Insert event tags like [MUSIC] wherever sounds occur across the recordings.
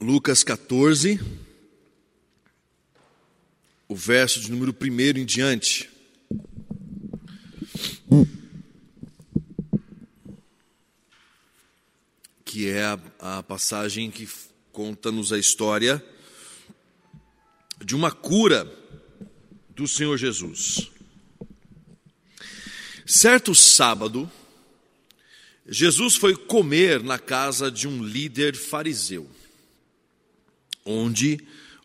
Lucas 14, o verso de número 1 em diante. Que é a, a passagem que conta-nos a história de uma cura do Senhor Jesus. Certo sábado, Jesus foi comer na casa de um líder fariseu, onde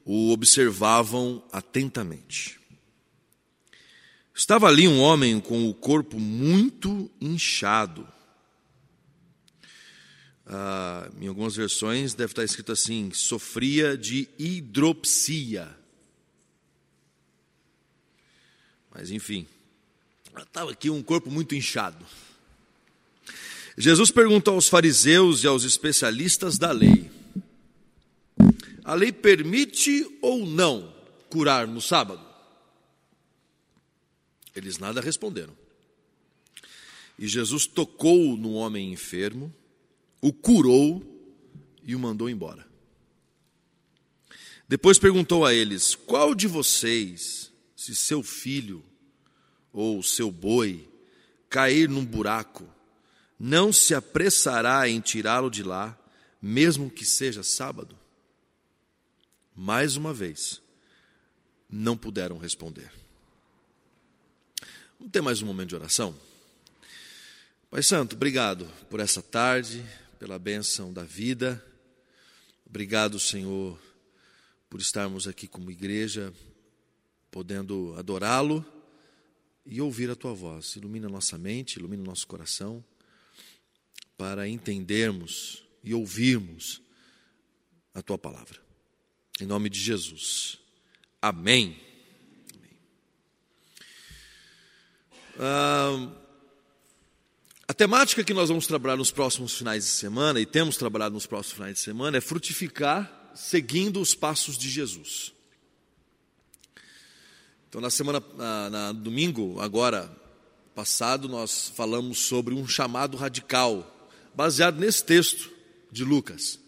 o observavam atentamente. Estava ali um homem com o corpo muito inchado. Ah, em algumas versões deve estar escrito assim: sofria de hidropsia. Mas enfim, estava aqui um corpo muito inchado. Jesus perguntou aos fariseus e aos especialistas da lei: a lei permite ou não curar no sábado? Eles nada responderam. E Jesus tocou no homem enfermo, o curou e o mandou embora. Depois perguntou a eles: Qual de vocês, se seu filho ou seu boi cair num buraco, não se apressará em tirá-lo de lá, mesmo que seja sábado? Mais uma vez, não puderam responder. Vamos ter mais um momento de oração? Pai Santo, obrigado por essa tarde, pela bênção da vida. Obrigado, Senhor, por estarmos aqui como igreja, podendo adorá-lo e ouvir a tua voz. Ilumina nossa mente, ilumina nosso coração para entendermos e ouvirmos a tua palavra. Em nome de Jesus. Amém. Ah, a temática que nós vamos trabalhar nos próximos finais de semana, e temos trabalhado nos próximos finais de semana, é frutificar seguindo os passos de Jesus. Então, na semana, na, na domingo, agora passado, nós falamos sobre um chamado radical baseado nesse texto de Lucas.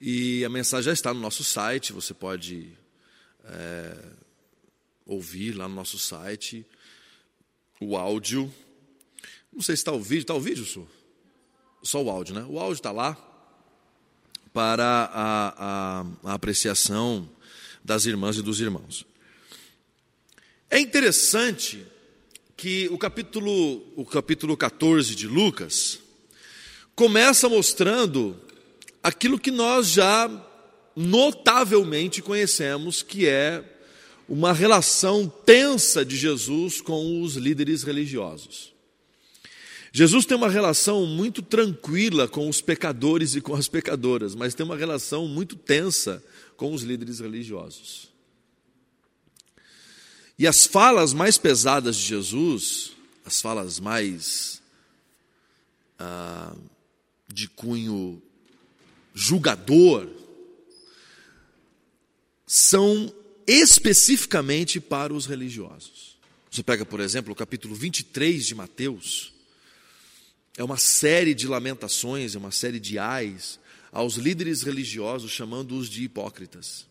E a mensagem já está no nosso site, você pode é, ouvir lá no nosso site o áudio. Não sei se está o vídeo, está o vídeo, Su? Só o áudio, né? O áudio está lá para a, a, a apreciação das irmãs e dos irmãos. É interessante que o capítulo, o capítulo 14 de Lucas começa mostrando aquilo que nós já notavelmente conhecemos, que é uma relação tensa de Jesus com os líderes religiosos. Jesus tem uma relação muito tranquila com os pecadores e com as pecadoras, mas tem uma relação muito tensa com os líderes religiosos. E as falas mais pesadas de Jesus, as falas mais ah, de cunho julgador, são especificamente para os religiosos. Você pega, por exemplo, o capítulo 23 de Mateus, é uma série de lamentações, é uma série de ais aos líderes religiosos, chamando-os de hipócritas.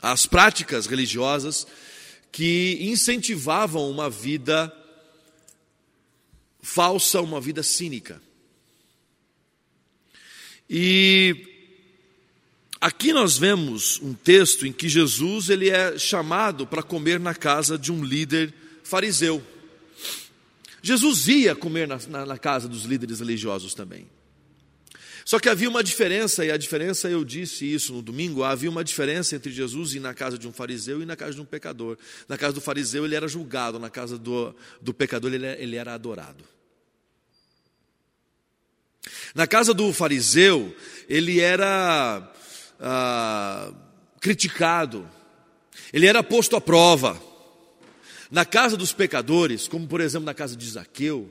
As práticas religiosas que incentivavam uma vida falsa, uma vida cínica. E aqui nós vemos um texto em que Jesus ele é chamado para comer na casa de um líder fariseu. Jesus ia comer na, na, na casa dos líderes religiosos também. Só que havia uma diferença, e a diferença, eu disse isso no domingo, havia uma diferença entre Jesus ir na casa de um fariseu e na casa de um pecador. Na casa do fariseu ele era julgado, na casa do, do pecador ele, ele era adorado. Na casa do fariseu, ele era ah, criticado, ele era posto à prova. Na casa dos pecadores, como por exemplo na casa de Zaqueu,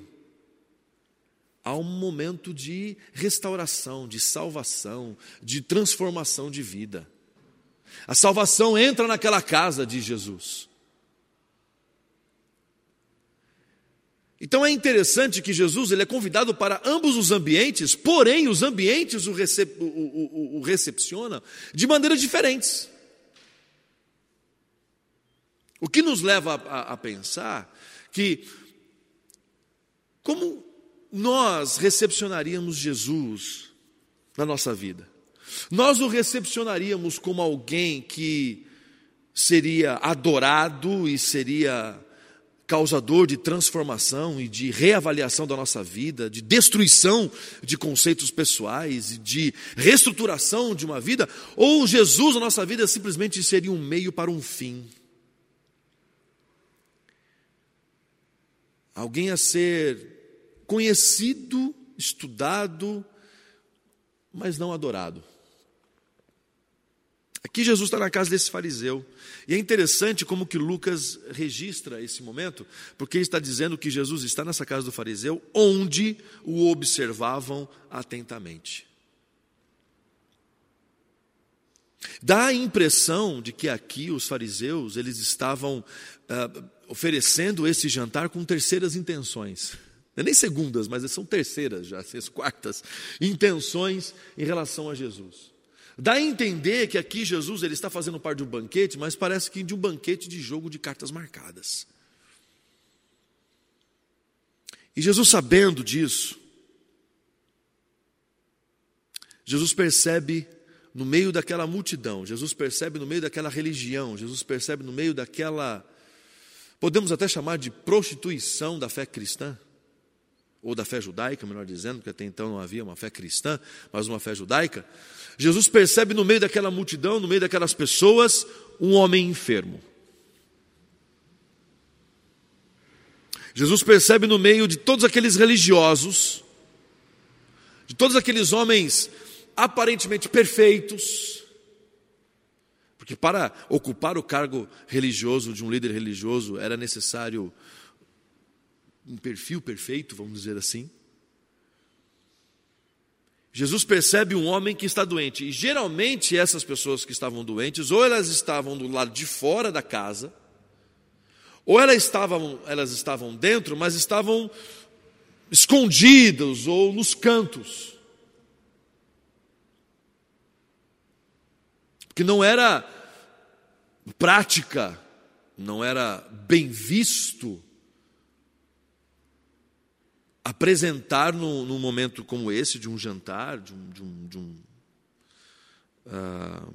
há um momento de restauração, de salvação, de transformação de vida. A salvação entra naquela casa de Jesus. Então é interessante que Jesus ele é convidado para ambos os ambientes, porém os ambientes o, recep, o, o, o recepcionam de maneiras diferentes. O que nos leva a, a pensar que como nós recepcionaríamos Jesus na nossa vida? Nós o recepcionaríamos como alguém que seria adorado e seria causador de transformação e de reavaliação da nossa vida, de destruição de conceitos pessoais e de reestruturação de uma vida, ou Jesus na nossa vida simplesmente seria um meio para um fim. Alguém a ser conhecido, estudado, mas não adorado. Aqui Jesus está na casa desse fariseu. E é interessante como que Lucas registra esse momento, porque ele está dizendo que Jesus está nessa casa do fariseu, onde o observavam atentamente. Dá a impressão de que aqui os fariseus eles estavam uh, oferecendo esse jantar com terceiras intenções. É nem segundas, mas são terceiras já, [LAUGHS] as quartas intenções em relação a Jesus. Dá a entender que aqui Jesus ele está fazendo parte de um banquete, mas parece que de um banquete de jogo de cartas marcadas. E Jesus, sabendo disso, Jesus percebe no meio daquela multidão, Jesus percebe no meio daquela religião, Jesus percebe no meio daquela, podemos até chamar de prostituição da fé cristã ou da fé judaica, melhor dizendo, porque até então não havia uma fé cristã, mas uma fé judaica. Jesus percebe no meio daquela multidão, no meio daquelas pessoas, um homem enfermo. Jesus percebe no meio de todos aqueles religiosos, de todos aqueles homens aparentemente perfeitos, porque para ocupar o cargo religioso de um líder religioso era necessário um perfil perfeito, vamos dizer assim. Jesus percebe um homem que está doente, e geralmente essas pessoas que estavam doentes, ou elas estavam do lado de fora da casa, ou elas estavam, elas estavam dentro, mas estavam escondidas ou nos cantos. Porque não era prática, não era bem visto apresentar no, num momento como esse, de um jantar, de um. De um, de um uh,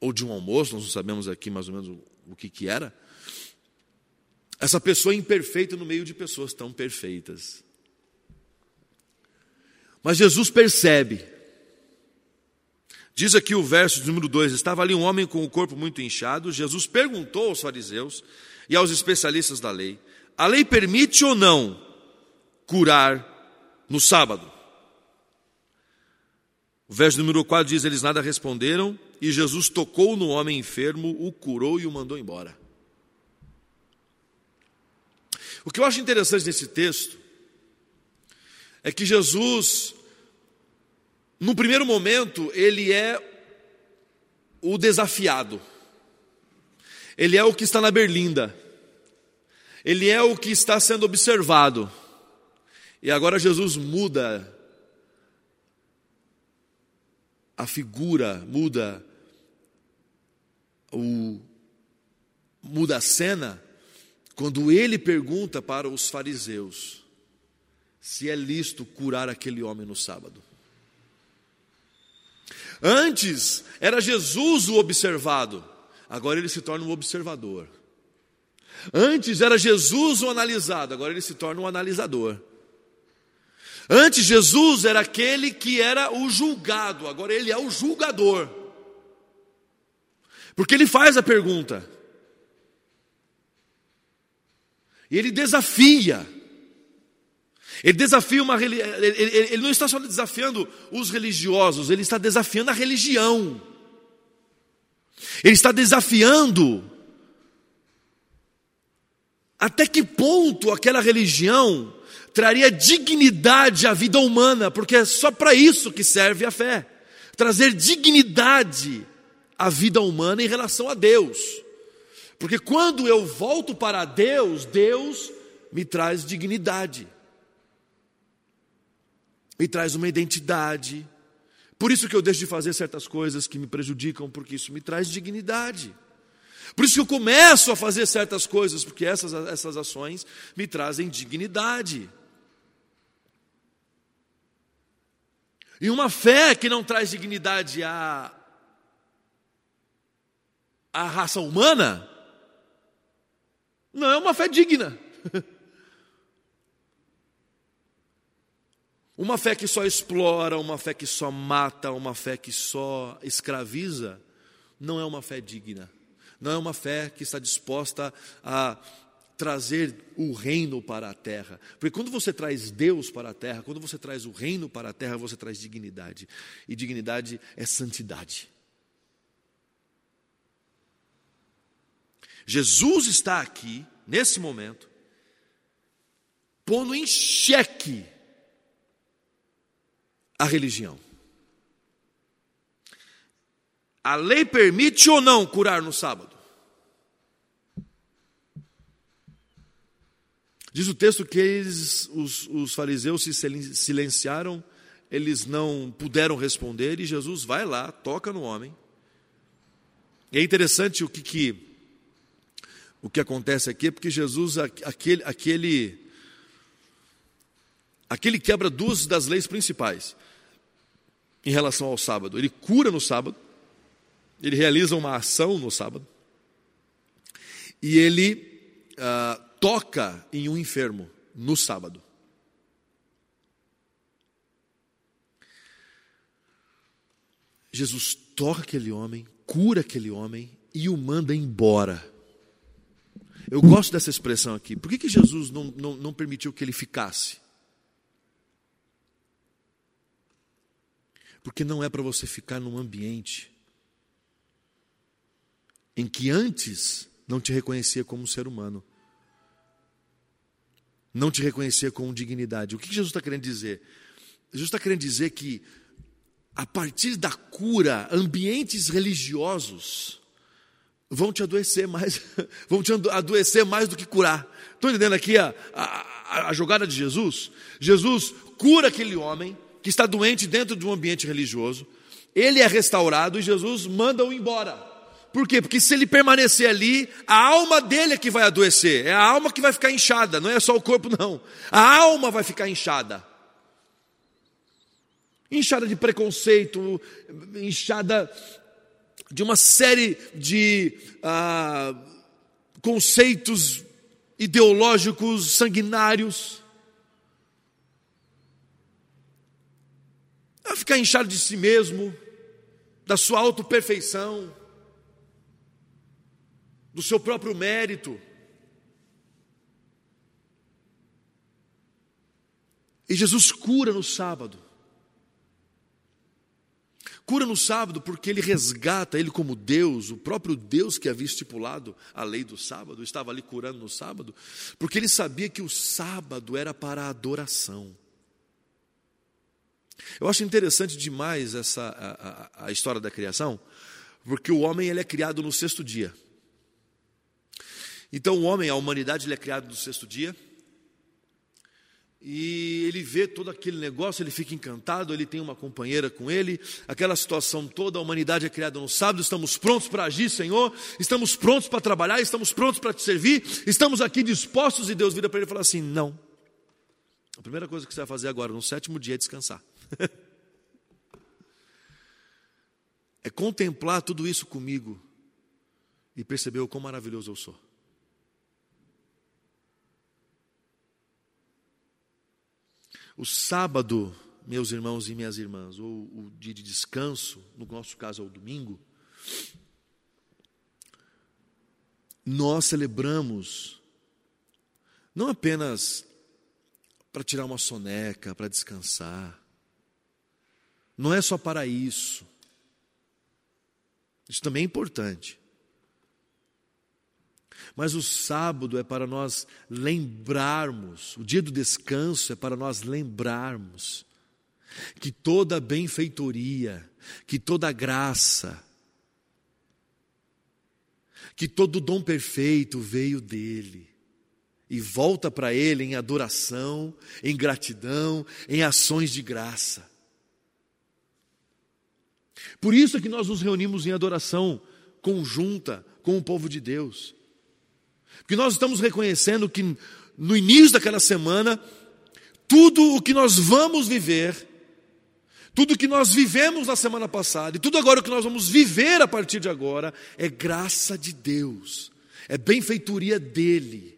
ou de um almoço, nós não sabemos aqui mais ou menos o, o que, que era, essa pessoa imperfeita no meio de pessoas tão perfeitas. Mas Jesus percebe. Diz aqui o verso número 2: Estava ali um homem com o corpo muito inchado. Jesus perguntou aos fariseus e aos especialistas da lei: a lei permite ou não curar no sábado? O verso número 4 diz: Eles nada responderam, e Jesus tocou no homem enfermo, o curou e o mandou embora. O que eu acho interessante nesse texto é que Jesus, no primeiro momento, ele é o desafiado, ele é o que está na berlinda ele é o que está sendo observado. E agora Jesus muda a figura, muda o muda a cena quando ele pergunta para os fariseus se é lícito curar aquele homem no sábado. Antes era Jesus o observado, agora ele se torna um observador. Antes era Jesus o analisado, agora ele se torna um analisador. Antes Jesus era aquele que era o julgado, agora ele é o julgador. Porque ele faz a pergunta. E ele desafia. Ele desafia uma ele, ele não está só desafiando os religiosos, ele está desafiando a religião. Ele está desafiando até que ponto aquela religião traria dignidade à vida humana, porque é só para isso que serve a fé trazer dignidade à vida humana em relação a Deus. Porque quando eu volto para Deus, Deus me traz dignidade, me traz uma identidade. Por isso que eu deixo de fazer certas coisas que me prejudicam, porque isso me traz dignidade. Por isso que eu começo a fazer certas coisas, porque essas, essas ações me trazem dignidade. E uma fé que não traz dignidade à, à raça humana, não é uma fé digna. [LAUGHS] Uma fé que só explora, uma fé que só mata, uma fé que só escraviza, não é uma fé digna. Não é uma fé que está disposta a trazer o reino para a terra. Porque quando você traz Deus para a terra, quando você traz o reino para a terra, você traz dignidade. E dignidade é santidade. Jesus está aqui, nesse momento, pondo em xeque a religião. A lei permite ou não curar no sábado? Diz o texto que eles, os, os fariseus se silenciaram, eles não puderam responder, e Jesus vai lá, toca no homem. E é interessante o que, que o que acontece aqui, porque Jesus, aquele, aquele, aquele quebra duas das leis principais em relação ao sábado. Ele cura no sábado, ele realiza uma ação no sábado, e ele ah, toca em um enfermo no sábado. Jesus toca aquele homem, cura aquele homem e o manda embora. Eu gosto dessa expressão aqui. Por que, que Jesus não, não, não permitiu que ele ficasse? Porque não é para você ficar num ambiente em que antes não te reconhecia como um ser humano, não te reconhecia com dignidade. O que Jesus está querendo dizer? Jesus está querendo dizer que, a partir da cura, ambientes religiosos vão te adoecer mais, [LAUGHS] vão te adoecer mais do que curar. Estão entendendo aqui a, a, a jogada de Jesus? Jesus cura aquele homem, que está doente dentro de um ambiente religioso, ele é restaurado e Jesus manda-o embora. Por quê? Porque se ele permanecer ali, a alma dele é que vai adoecer, é a alma que vai ficar inchada, não é só o corpo, não. A alma vai ficar inchada. Inchada de preconceito, inchada de uma série de ah, conceitos ideológicos sanguinários. a ficar inchado de si mesmo, da sua autoperfeição, do seu próprio mérito. E Jesus cura no sábado. Cura no sábado porque ele resgata ele como Deus, o próprio Deus que havia estipulado a lei do sábado, estava ali curando no sábado, porque ele sabia que o sábado era para a adoração. Eu acho interessante demais essa a, a, a, história da criação, porque o homem ele é criado no sexto dia. Então o homem, a humanidade, ele é criado no sexto dia. E ele vê todo aquele negócio, ele fica encantado, ele tem uma companheira com ele, aquela situação toda, a humanidade é criada no sábado, estamos prontos para agir, Senhor, estamos prontos para trabalhar, estamos prontos para te servir, estamos aqui dispostos, e Deus vira para ele e fala assim: não. A primeira coisa que você vai fazer agora, no sétimo dia, é descansar. [LAUGHS] é contemplar tudo isso comigo e perceber o quão maravilhoso eu sou. O sábado, meus irmãos e minhas irmãs, ou o dia de descanso, no nosso caso é o domingo, nós celebramos não apenas para tirar uma soneca, para descansar, não é só para isso. Isso também é importante. Mas o sábado é para nós lembrarmos, o dia do descanso é para nós lembrarmos que toda benfeitoria, que toda graça, que todo dom perfeito veio dele. e volta para Ele em adoração, em gratidão, em ações de graça. Por isso é que nós nos reunimos em adoração conjunta com o povo de Deus. Porque nós estamos reconhecendo que no início daquela semana, tudo o que nós vamos viver, tudo o que nós vivemos na semana passada e tudo agora o que nós vamos viver a partir de agora é graça de Deus, é benfeitoria dEle.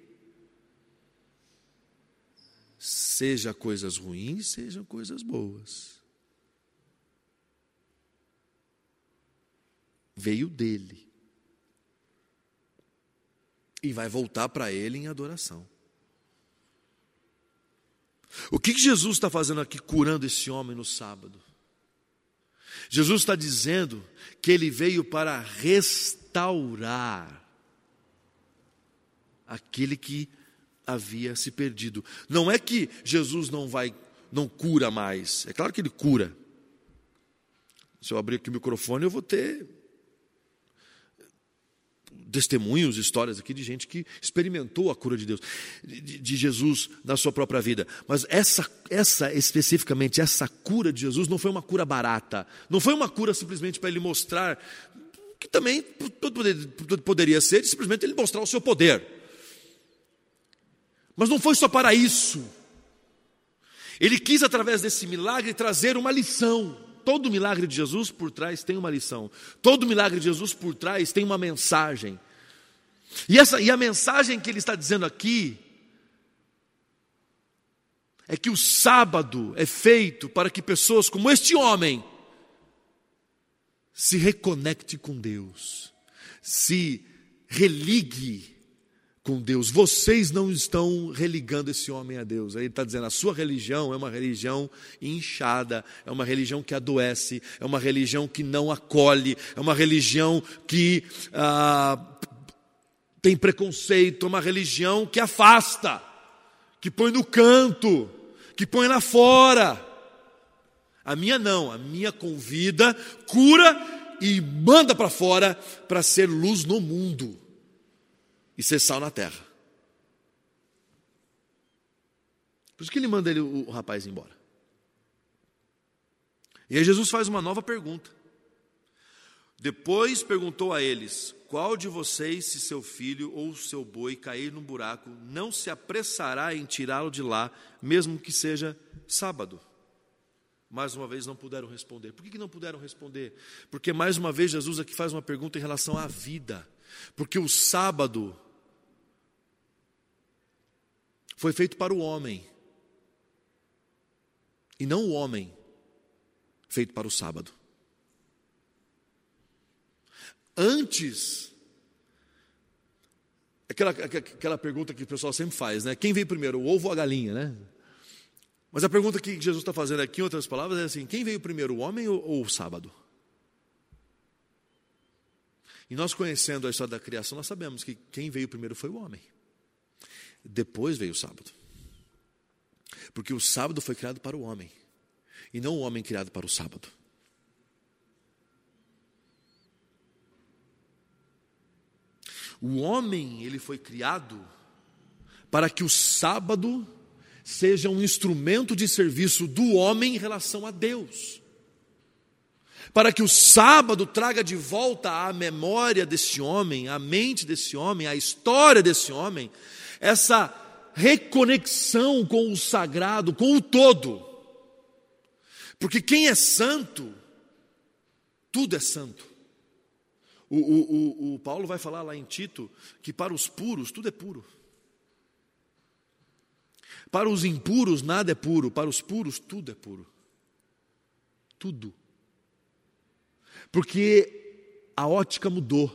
Seja coisas ruins, sejam coisas boas. Veio dele. E vai voltar para ele em adoração. O que Jesus está fazendo aqui curando esse homem no sábado? Jesus está dizendo que ele veio para restaurar aquele que havia se perdido. Não é que Jesus não vai, não cura mais. É claro que ele cura. Se eu abrir aqui o microfone, eu vou ter testemunhos, histórias aqui de gente que experimentou a cura de Deus, de, de, Jesus na sua própria vida. Mas essa, essa especificamente, essa cura de Jesus não foi uma cura barata, não foi uma cura simplesmente para ele mostrar, que também poderia ser, simplesmente ele mostrar o seu poder. Mas não foi só para isso. Ele quis, através desse milagre, trazer uma lição. Todo milagre de Jesus por trás tem uma lição. Todo milagre de Jesus por trás tem uma mensagem. E, essa, e a mensagem que ele está dizendo aqui é que o sábado é feito para que pessoas como este homem se reconecte com Deus, se religue com Deus. Vocês não estão religando esse homem a Deus. Ele está dizendo: a sua religião é uma religião inchada, é uma religião que adoece, é uma religião que não acolhe, é uma religião que ah, tem preconceito, é uma religião que afasta, que põe no canto, que põe lá fora. A minha não, a minha convida, cura e manda para fora para ser luz no mundo e ser sal na terra. Por isso que ele manda ele, o, o rapaz embora. E aí Jesus faz uma nova pergunta. Depois perguntou a eles: Qual de vocês, se seu filho ou seu boi cair num buraco, não se apressará em tirá-lo de lá, mesmo que seja sábado? Mais uma vez não puderam responder. Por que não puderam responder? Porque mais uma vez Jesus aqui faz uma pergunta em relação à vida. Porque o sábado foi feito para o homem, e não o homem feito para o sábado. Antes, aquela, aquela pergunta que o pessoal sempre faz, né? Quem veio primeiro, o ovo ou a galinha, né? Mas a pergunta que Jesus está fazendo aqui, em outras palavras, é assim: quem veio primeiro, o homem ou, ou o sábado? E nós conhecendo a história da criação, nós sabemos que quem veio primeiro foi o homem. Depois veio o sábado. Porque o sábado foi criado para o homem, e não o homem criado para o sábado. O homem, ele foi criado para que o sábado seja um instrumento de serviço do homem em relação a Deus. Para que o sábado traga de volta à memória desse homem, à mente desse homem, à história desse homem, essa reconexão com o sagrado, com o todo. Porque quem é santo, tudo é santo. O, o, o, o, Paulo vai falar lá em Tito que para os puros tudo é puro. Para os impuros nada é puro, para os puros tudo é puro. Tudo. Porque a ótica mudou,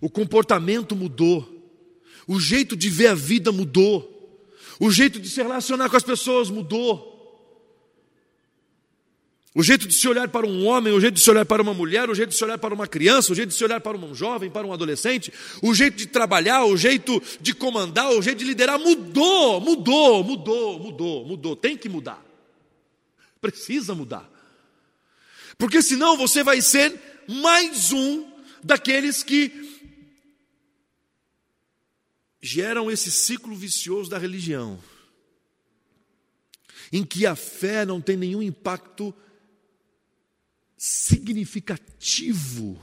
o comportamento mudou, o jeito de ver a vida mudou. O jeito de se relacionar com as pessoas mudou. O jeito de se olhar para um homem, o jeito de se olhar para uma mulher, o jeito de se olhar para uma criança, o jeito de se olhar para um jovem, para um adolescente, o jeito de trabalhar, o jeito de comandar, o jeito de liderar mudou, mudou, mudou, mudou, mudou. Tem que mudar. Precisa mudar. Porque senão você vai ser mais um daqueles que geram esse ciclo vicioso da religião, em que a fé não tem nenhum impacto significativo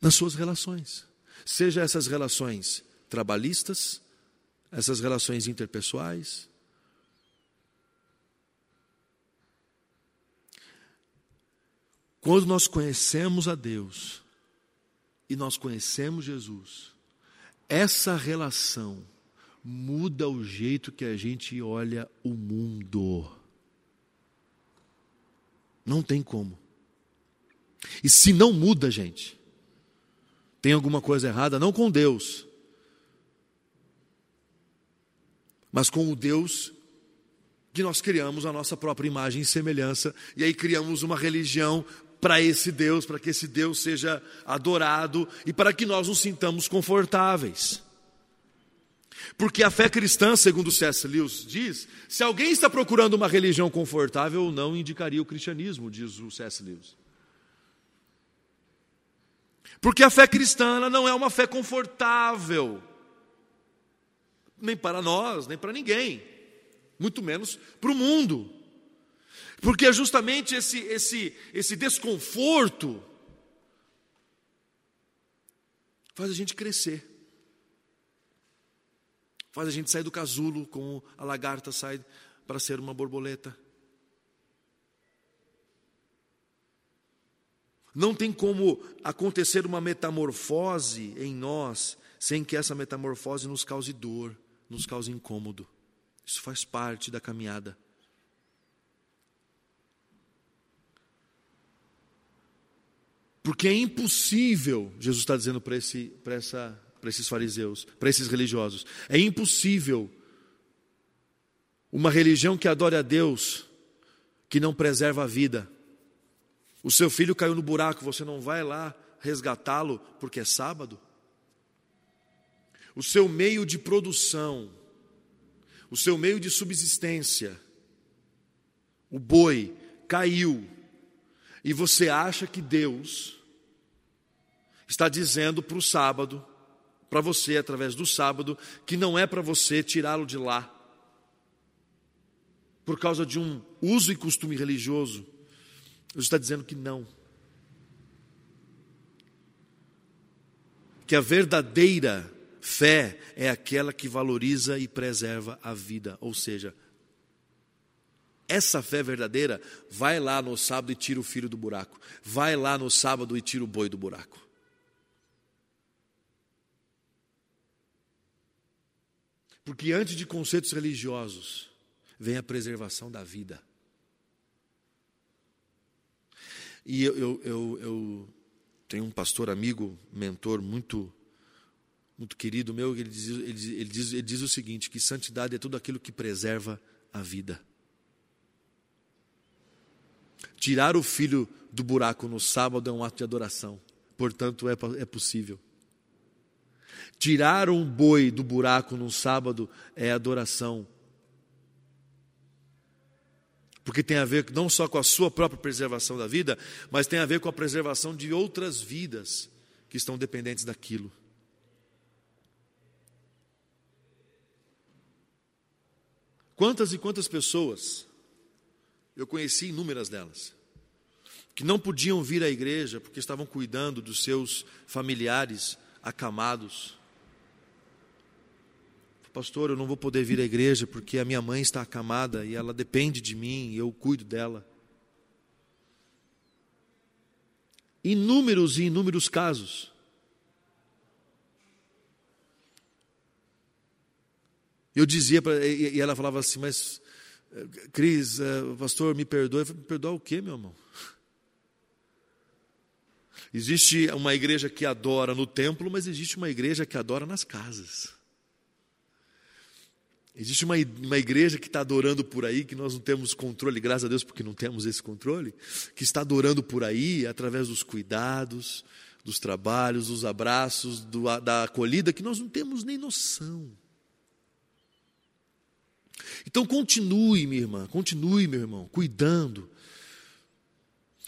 nas suas relações, seja essas relações trabalhistas, essas relações interpessoais. Quando nós conhecemos a Deus e nós conhecemos Jesus, essa relação muda o jeito que a gente olha o mundo. Não tem como. E se não muda, gente, tem alguma coisa errada, não com Deus, mas com o Deus que nós criamos a nossa própria imagem e semelhança, e aí criamos uma religião para esse Deus, para que esse Deus seja adorado e para que nós nos sintamos confortáveis. Porque a fé cristã, segundo C.S. Lewis diz, se alguém está procurando uma religião confortável, não indicaria o cristianismo, diz o C.S. Lewis. Porque a fé cristã não é uma fé confortável nem para nós, nem para ninguém, muito menos para o mundo. Porque é justamente esse, esse, esse desconforto faz a gente crescer. Faz a gente sair do casulo, como a lagarta sai para ser uma borboleta. Não tem como acontecer uma metamorfose em nós sem que essa metamorfose nos cause dor nos causa incômodo. Isso faz parte da caminhada. Porque é impossível, Jesus está dizendo para esse, essa, esses fariseus, para esses religiosos, é impossível uma religião que adore a Deus, que não preserva a vida. O seu filho caiu no buraco, você não vai lá resgatá-lo porque é sábado? o seu meio de produção, o seu meio de subsistência, o boi caiu, e você acha que Deus está dizendo para o sábado, para você através do sábado, que não é para você tirá-lo de lá, por causa de um uso e costume religioso. Deus está dizendo que não. Que a verdadeira Fé é aquela que valoriza e preserva a vida, ou seja, essa fé verdadeira vai lá no sábado e tira o filho do buraco, vai lá no sábado e tira o boi do buraco. Porque antes de conceitos religiosos, vem a preservação da vida. E eu, eu, eu, eu tenho um pastor amigo, mentor muito muito querido meu, ele diz, ele, diz, ele, diz, ele diz o seguinte: que santidade é tudo aquilo que preserva a vida. Tirar o filho do buraco no sábado é um ato de adoração, portanto é, é possível. Tirar um boi do buraco no sábado é adoração, porque tem a ver não só com a sua própria preservação da vida, mas tem a ver com a preservação de outras vidas que estão dependentes daquilo. Quantas e quantas pessoas, eu conheci inúmeras delas, que não podiam vir à igreja porque estavam cuidando dos seus familiares acamados. Pastor, eu não vou poder vir à igreja porque a minha mãe está acamada e ela depende de mim e eu cuido dela. Inúmeros e inúmeros casos. Eu dizia para e ela falava assim, mas Cris, uh, pastor, me perdoe. Eu falei, me perdoa o quê, meu irmão? Existe uma igreja que adora no templo, mas existe uma igreja que adora nas casas. Existe uma, uma igreja que está adorando por aí, que nós não temos controle, graças a Deus, porque não temos esse controle, que está adorando por aí através dos cuidados, dos trabalhos, dos abraços, do, da acolhida, que nós não temos nem noção. Então continue, minha irmã, continue, meu irmão, cuidando.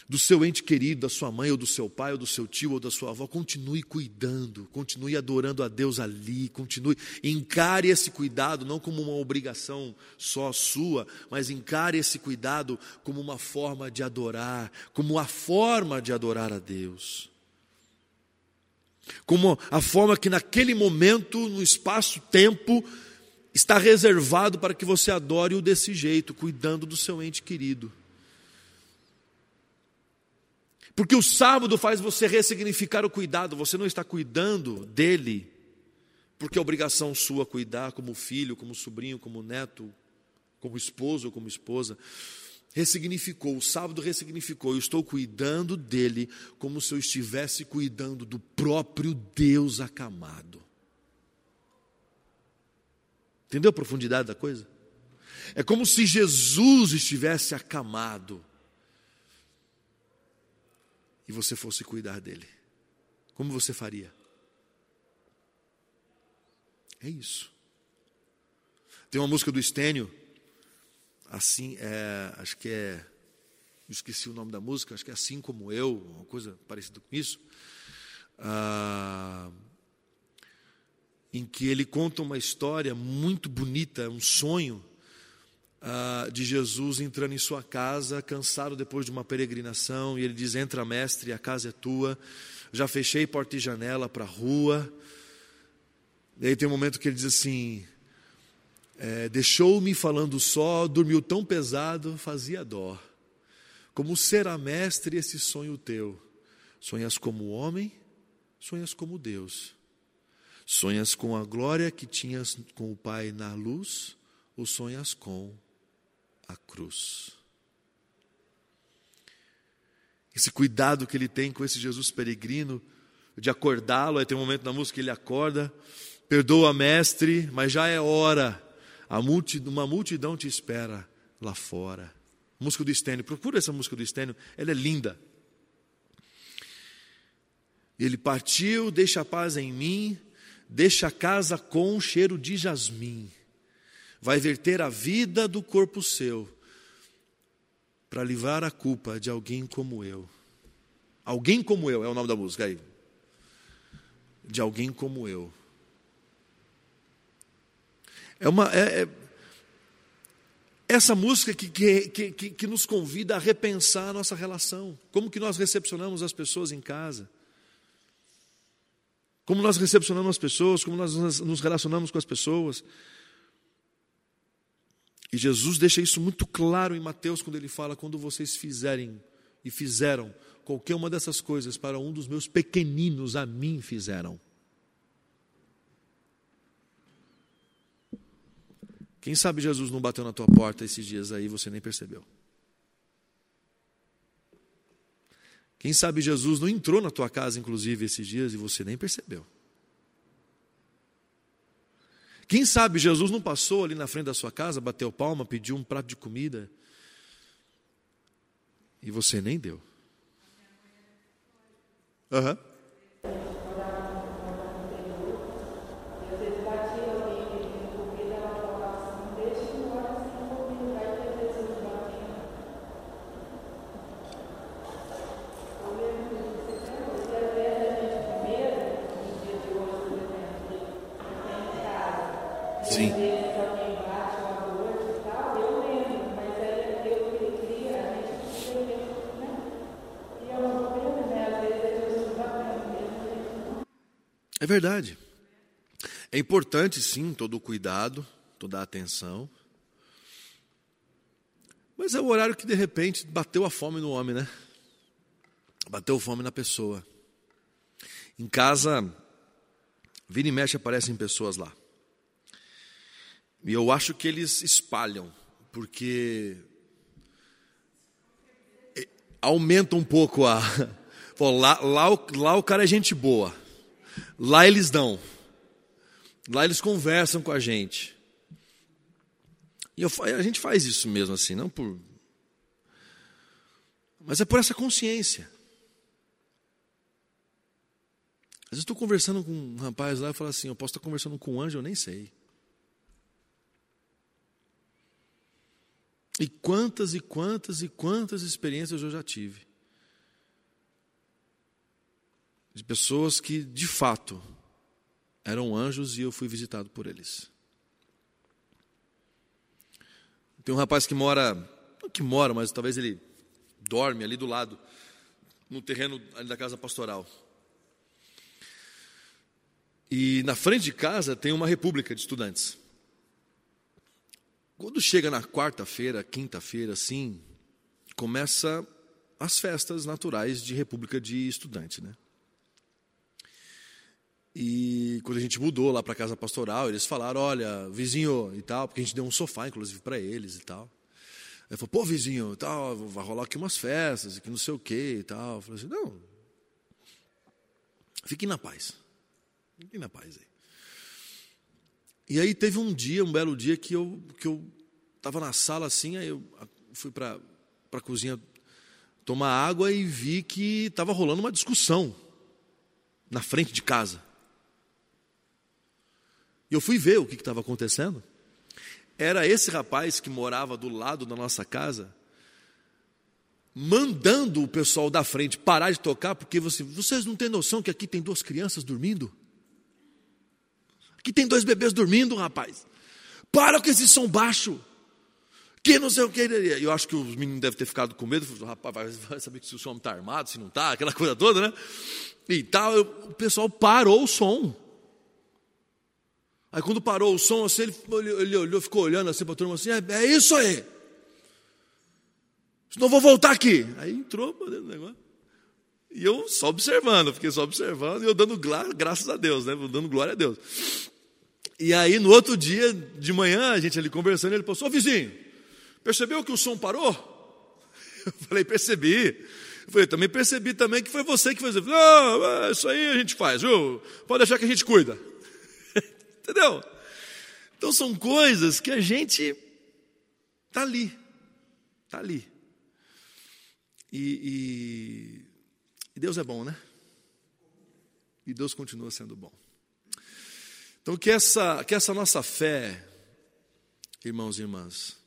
Do seu ente querido, da sua mãe, ou do seu pai, ou do seu tio, ou da sua avó, continue cuidando, continue adorando a Deus ali, continue, encare esse cuidado não como uma obrigação só sua, mas encare esse cuidado como uma forma de adorar, como a forma de adorar a Deus. Como a forma que naquele momento, no espaço-tempo, está reservado para que você adore-o desse jeito, cuidando do seu ente querido. Porque o sábado faz você ressignificar o cuidado, você não está cuidando dele, porque é obrigação sua cuidar como filho, como sobrinho, como neto, como esposo como esposa. Ressignificou, o sábado ressignificou, eu estou cuidando dele como se eu estivesse cuidando do próprio Deus acamado. Entendeu a profundidade da coisa? É como se Jesus estivesse acamado e você fosse cuidar dele, como você faria? É isso. Tem uma música do Estênio, assim, é, acho que é, esqueci o nome da música, acho que é Assim Como Eu, uma coisa parecida com isso, ah, em que ele conta uma história muito bonita, um sonho, uh, de Jesus entrando em sua casa, cansado depois de uma peregrinação, e ele diz: Entra, mestre, a casa é tua. Já fechei porta e janela para a rua. E aí tem um momento que ele diz assim: é, Deixou-me falando só, dormiu tão pesado, fazia dó. Como será, mestre, esse sonho teu? Sonhas como homem, sonhas como Deus. Sonhas com a glória que tinhas com o Pai na luz, ou sonhas com a cruz. Esse cuidado que ele tem com esse Jesus peregrino, de acordá-lo, aí tem um momento na música que ele acorda, perdoa, mestre, mas já é hora, multidão, uma multidão te espera lá fora. Música do Estênio, procura essa música do Estênio, ela é linda. Ele partiu, deixa a paz em mim, deixa a casa com cheiro de jasmim vai verter a vida do corpo seu para livrar a culpa de alguém como eu. Alguém como eu é o nome da música aí. De alguém como eu. É uma é, é essa música que, que, que, que nos convida a repensar a nossa relação. Como que nós recepcionamos as pessoas em casa. Como nós recepcionamos as pessoas, como nós nos relacionamos com as pessoas. E Jesus deixa isso muito claro em Mateus quando ele fala: quando vocês fizerem e fizeram qualquer uma dessas coisas para um dos meus pequeninos, a mim fizeram. Quem sabe Jesus não bateu na tua porta esses dias aí você nem percebeu? Quem sabe Jesus não entrou na tua casa, inclusive, esses dias e você nem percebeu? Quem sabe Jesus não passou ali na frente da sua casa, bateu palma, pediu um prato de comida e você nem deu. Uhum. Verdade. É importante, sim, todo o cuidado, toda a atenção. Mas é o horário que, de repente, bateu a fome no homem, né? Bateu fome na pessoa. Em casa, vira e mexe aparecem pessoas lá. E eu acho que eles espalham, porque aumenta um pouco a. [LAUGHS] Lá, lá, lá o cara é gente boa. Lá eles dão. Lá eles conversam com a gente. E eu, a gente faz isso mesmo assim, não por. Mas é por essa consciência. Às vezes estou conversando com um rapaz lá e falo assim: eu posso estar conversando com um anjo, eu nem sei. E quantas e quantas e quantas experiências eu já tive de pessoas que, de fato, eram anjos e eu fui visitado por eles. Tem um rapaz que mora, não que mora, mas talvez ele dorme ali do lado, no terreno da casa pastoral. E na frente de casa tem uma república de estudantes. Quando chega na quarta-feira, quinta-feira, assim, começa as festas naturais de república de estudante, né? E quando a gente mudou lá para casa pastoral, eles falaram: olha, vizinho e tal, porque a gente deu um sofá, inclusive, para eles e tal. Ele falou: pô, vizinho, tal, vai rolar aqui umas festas, que não sei o quê e tal. Eu falei assim: não, fiquem na paz. Fiquem na paz aí. E aí teve um dia, um belo dia, que eu que eu estava na sala assim, aí eu fui para a cozinha tomar água e vi que estava rolando uma discussão na frente de casa. E eu fui ver o que estava acontecendo. Era esse rapaz que morava do lado da nossa casa, mandando o pessoal da frente parar de tocar, porque você, vocês não têm noção que aqui tem duas crianças dormindo? Aqui tem dois bebês dormindo, rapaz. Para com esse som baixo. Que não sei o que. Eu acho que os meninos devem ter ficado com medo. Rapaz, vai saber se o som está armado, se não está, aquela coisa toda, né? E tal. O pessoal parou o som. Aí quando parou o som, assim, ele, ele olhou, ficou olhando assim para a turma assim, é, é, isso aí. Senão vou voltar aqui. Aí entrou para dentro do negócio. E eu só observando, fiquei só observando e eu dando graças a Deus, né? Dando glória a Deus. E aí, no outro dia, de manhã, a gente ali conversando, ele Ô vizinho, percebeu que o som parou? [LAUGHS] Eu falei: Percebi. Eu falei: Também percebi também que foi você que fez. Ah, isso aí a gente faz, viu? Pode deixar que a gente cuida. Entendeu? Então são coisas que a gente está ali, está ali. E, e, e Deus é bom, né? E Deus continua sendo bom. Então que essa, que essa nossa fé, irmãos e irmãs,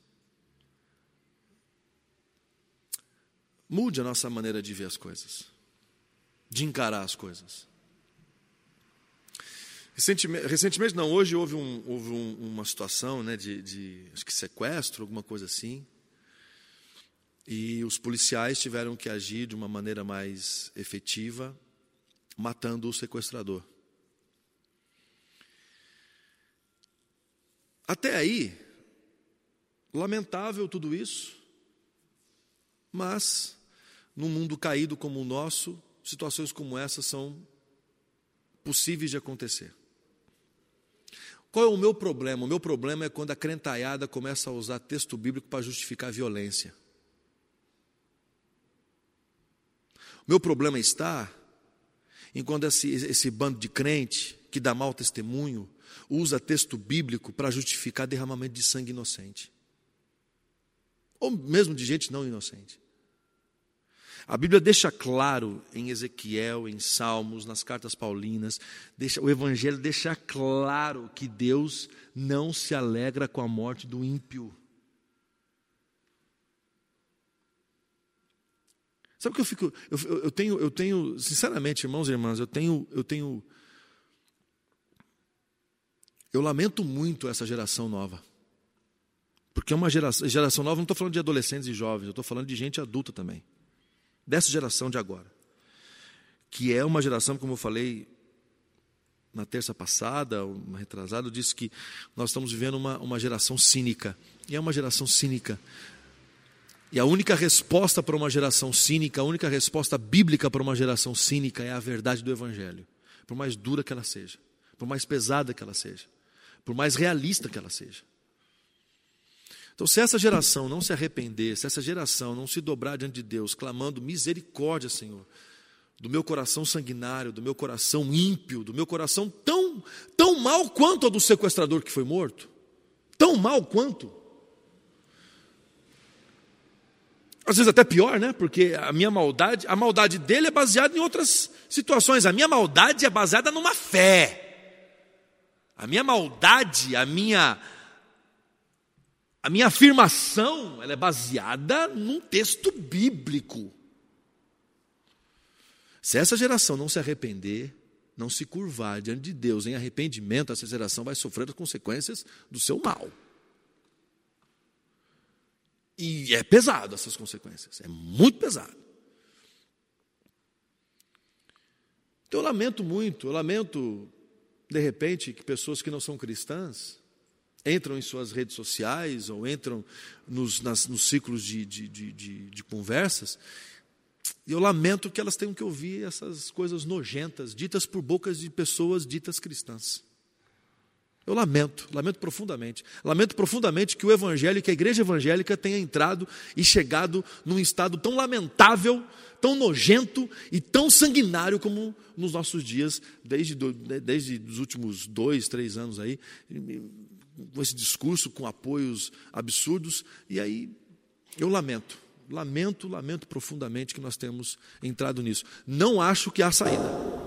mude a nossa maneira de ver as coisas, de encarar as coisas. Recentemente, recentemente, não, hoje houve, um, houve um, uma situação né, de, de, acho que sequestro, alguma coisa assim. E os policiais tiveram que agir de uma maneira mais efetiva, matando o sequestrador. Até aí, lamentável tudo isso, mas num mundo caído como o nosso, situações como essa são possíveis de acontecer. Qual é o meu problema? O meu problema é quando a crentaiada começa a usar texto bíblico para justificar a violência. O meu problema está em quando esse, esse bando de crente que dá mau testemunho usa texto bíblico para justificar derramamento de sangue inocente. Ou mesmo de gente não inocente. A Bíblia deixa claro em Ezequiel, em Salmos, nas cartas paulinas, deixa, o Evangelho deixa claro que Deus não se alegra com a morte do ímpio. Sabe o que eu fico? Eu, eu, tenho, eu tenho, sinceramente, irmãos e irmãs, eu tenho, eu tenho. Eu lamento muito essa geração nova. Porque é uma geração, geração nova, não estou falando de adolescentes e jovens, eu estou falando de gente adulta também dessa geração de agora, que é uma geração, como eu falei na terça passada, uma retrasada, eu disse que nós estamos vivendo uma, uma geração cínica, e é uma geração cínica. E a única resposta para uma geração cínica, a única resposta bíblica para uma geração cínica é a verdade do Evangelho, por mais dura que ela seja, por mais pesada que ela seja, por mais realista que ela seja. Então, se essa geração não se arrepender, se essa geração não se dobrar diante de Deus, clamando misericórdia, Senhor, do meu coração sanguinário, do meu coração ímpio, do meu coração tão, tão mal quanto o do sequestrador que foi morto, tão mal quanto. Às vezes até pior, né? Porque a minha maldade, a maldade dele é baseada em outras situações. A minha maldade é baseada numa fé. A minha maldade, a minha a minha afirmação ela é baseada num texto bíblico. Se essa geração não se arrepender, não se curvar diante de Deus em arrependimento, essa geração vai sofrer as consequências do seu mal. E é pesado essas consequências, é muito pesado. Então eu lamento muito, eu lamento, de repente, que pessoas que não são cristãs entram em suas redes sociais ou entram nos, nas, nos ciclos de, de, de, de, conversas e eu lamento que elas tenham que ouvir essas coisas nojentas, ditas por bocas de pessoas ditas cristãs. Eu lamento, lamento profundamente. Lamento profundamente que o evangelho, que a igreja evangélica tenha entrado e chegado num estado tão lamentável, tão nojento e tão sanguinário como nos nossos dias, desde, desde os últimos dois, três anos aí, com esse discurso, com apoios absurdos, e aí eu lamento. Lamento, lamento profundamente que nós temos entrado nisso. Não acho que há saída.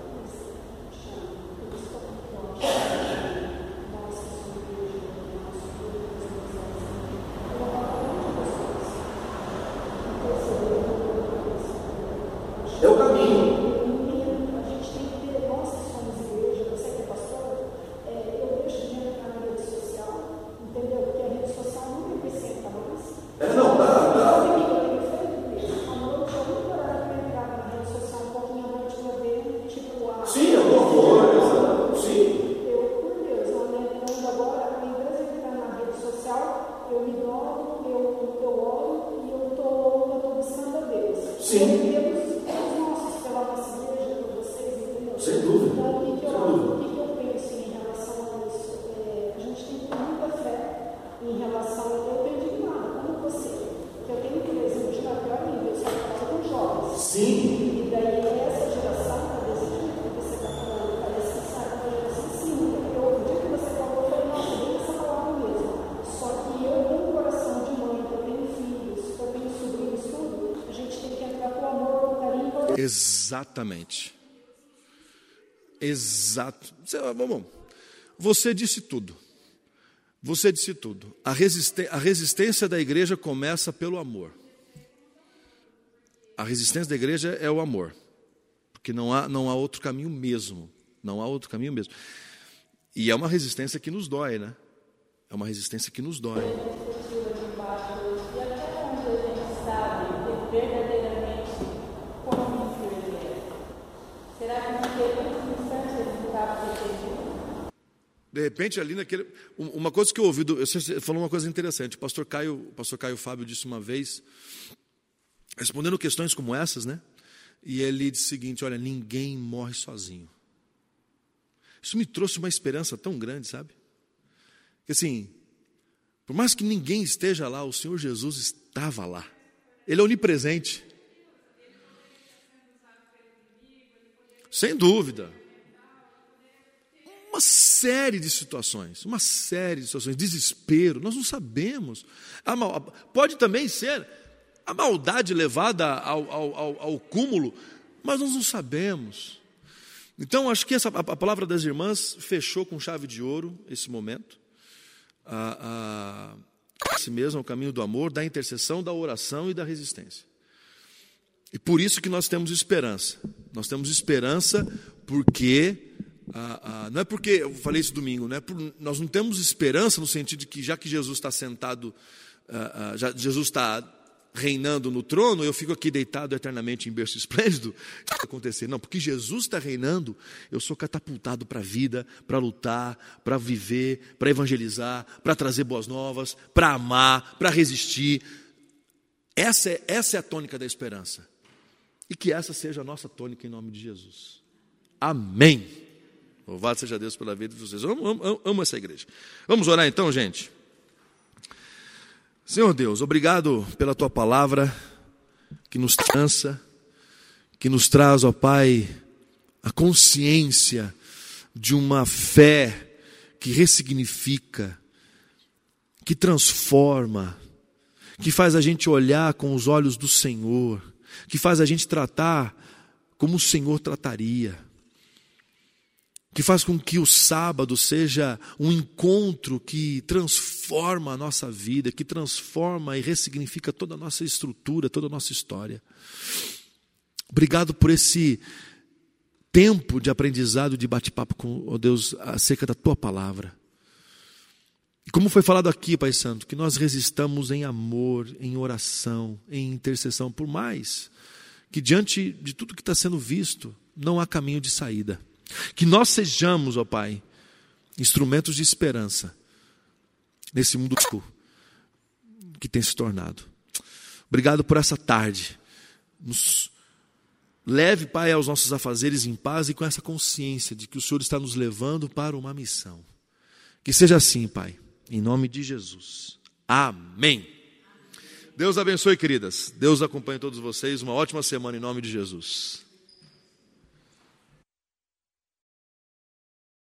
Exatamente. Exato. Bom, você disse tudo. Você disse tudo. A, a resistência da igreja começa pelo amor. A resistência da igreja é o amor. Porque não há, não há outro caminho mesmo. Não há outro caminho mesmo. E é uma resistência que nos dói, né? É uma resistência que nos dói. De repente, ali naquele. Uma coisa que eu ouvi, você falou uma coisa interessante. O pastor Caio, o pastor Caio Fábio disse uma vez, respondendo questões como essas, né? E ele disse o seguinte: olha, ninguém morre sozinho. Isso me trouxe uma esperança tão grande, sabe? Que assim, por mais que ninguém esteja lá, o Senhor Jesus estava lá. Ele é onipresente. Sem dúvida uma série de situações, uma série de situações, desespero, nós não sabemos. Mal, pode também ser a maldade levada ao, ao, ao, cúmulo, mas nós não sabemos. Então, acho que essa, a, palavra das irmãs fechou com chave de ouro esse momento. A, a, esse mesmo é o caminho do amor, da intercessão, da oração e da resistência. E por isso que nós temos esperança. Nós temos esperança porque ah, ah, não é porque, eu falei isso domingo, não é por, nós não temos esperança no sentido de que já que Jesus está sentado, ah, ah já, Jesus está reinando no trono, eu fico aqui deitado eternamente em berço esplêndido. Isso vai acontecer. Não, porque Jesus está reinando, eu sou catapultado para a vida, para lutar, para viver, para evangelizar, para trazer boas novas, para amar, para resistir. Essa é, essa é a tônica da esperança. E que essa seja a nossa tônica em nome de Jesus. Amém. Louvado seja Deus pela vida de vocês. Eu amo, amo, amo essa igreja. Vamos orar então, gente? Senhor Deus, obrigado pela tua palavra que nos cansa, que nos traz, ó Pai, a consciência de uma fé que ressignifica, que transforma, que faz a gente olhar com os olhos do Senhor, que faz a gente tratar como o Senhor trataria que faz com que o sábado seja um encontro que transforma a nossa vida, que transforma e ressignifica toda a nossa estrutura, toda a nossa história. Obrigado por esse tempo de aprendizado, de bate-papo com oh Deus acerca da tua palavra. E como foi falado aqui, Pai Santo, que nós resistamos em amor, em oração, em intercessão, por mais que diante de tudo que está sendo visto, não há caminho de saída. Que nós sejamos, ó Pai, instrumentos de esperança nesse mundo que tem se tornado. Obrigado por essa tarde. Nos leve, Pai, aos nossos afazeres em paz e com essa consciência de que o Senhor está nos levando para uma missão. Que seja assim, Pai, em nome de Jesus. Amém. Deus abençoe, queridas. Deus acompanhe todos vocês. Uma ótima semana em nome de Jesus.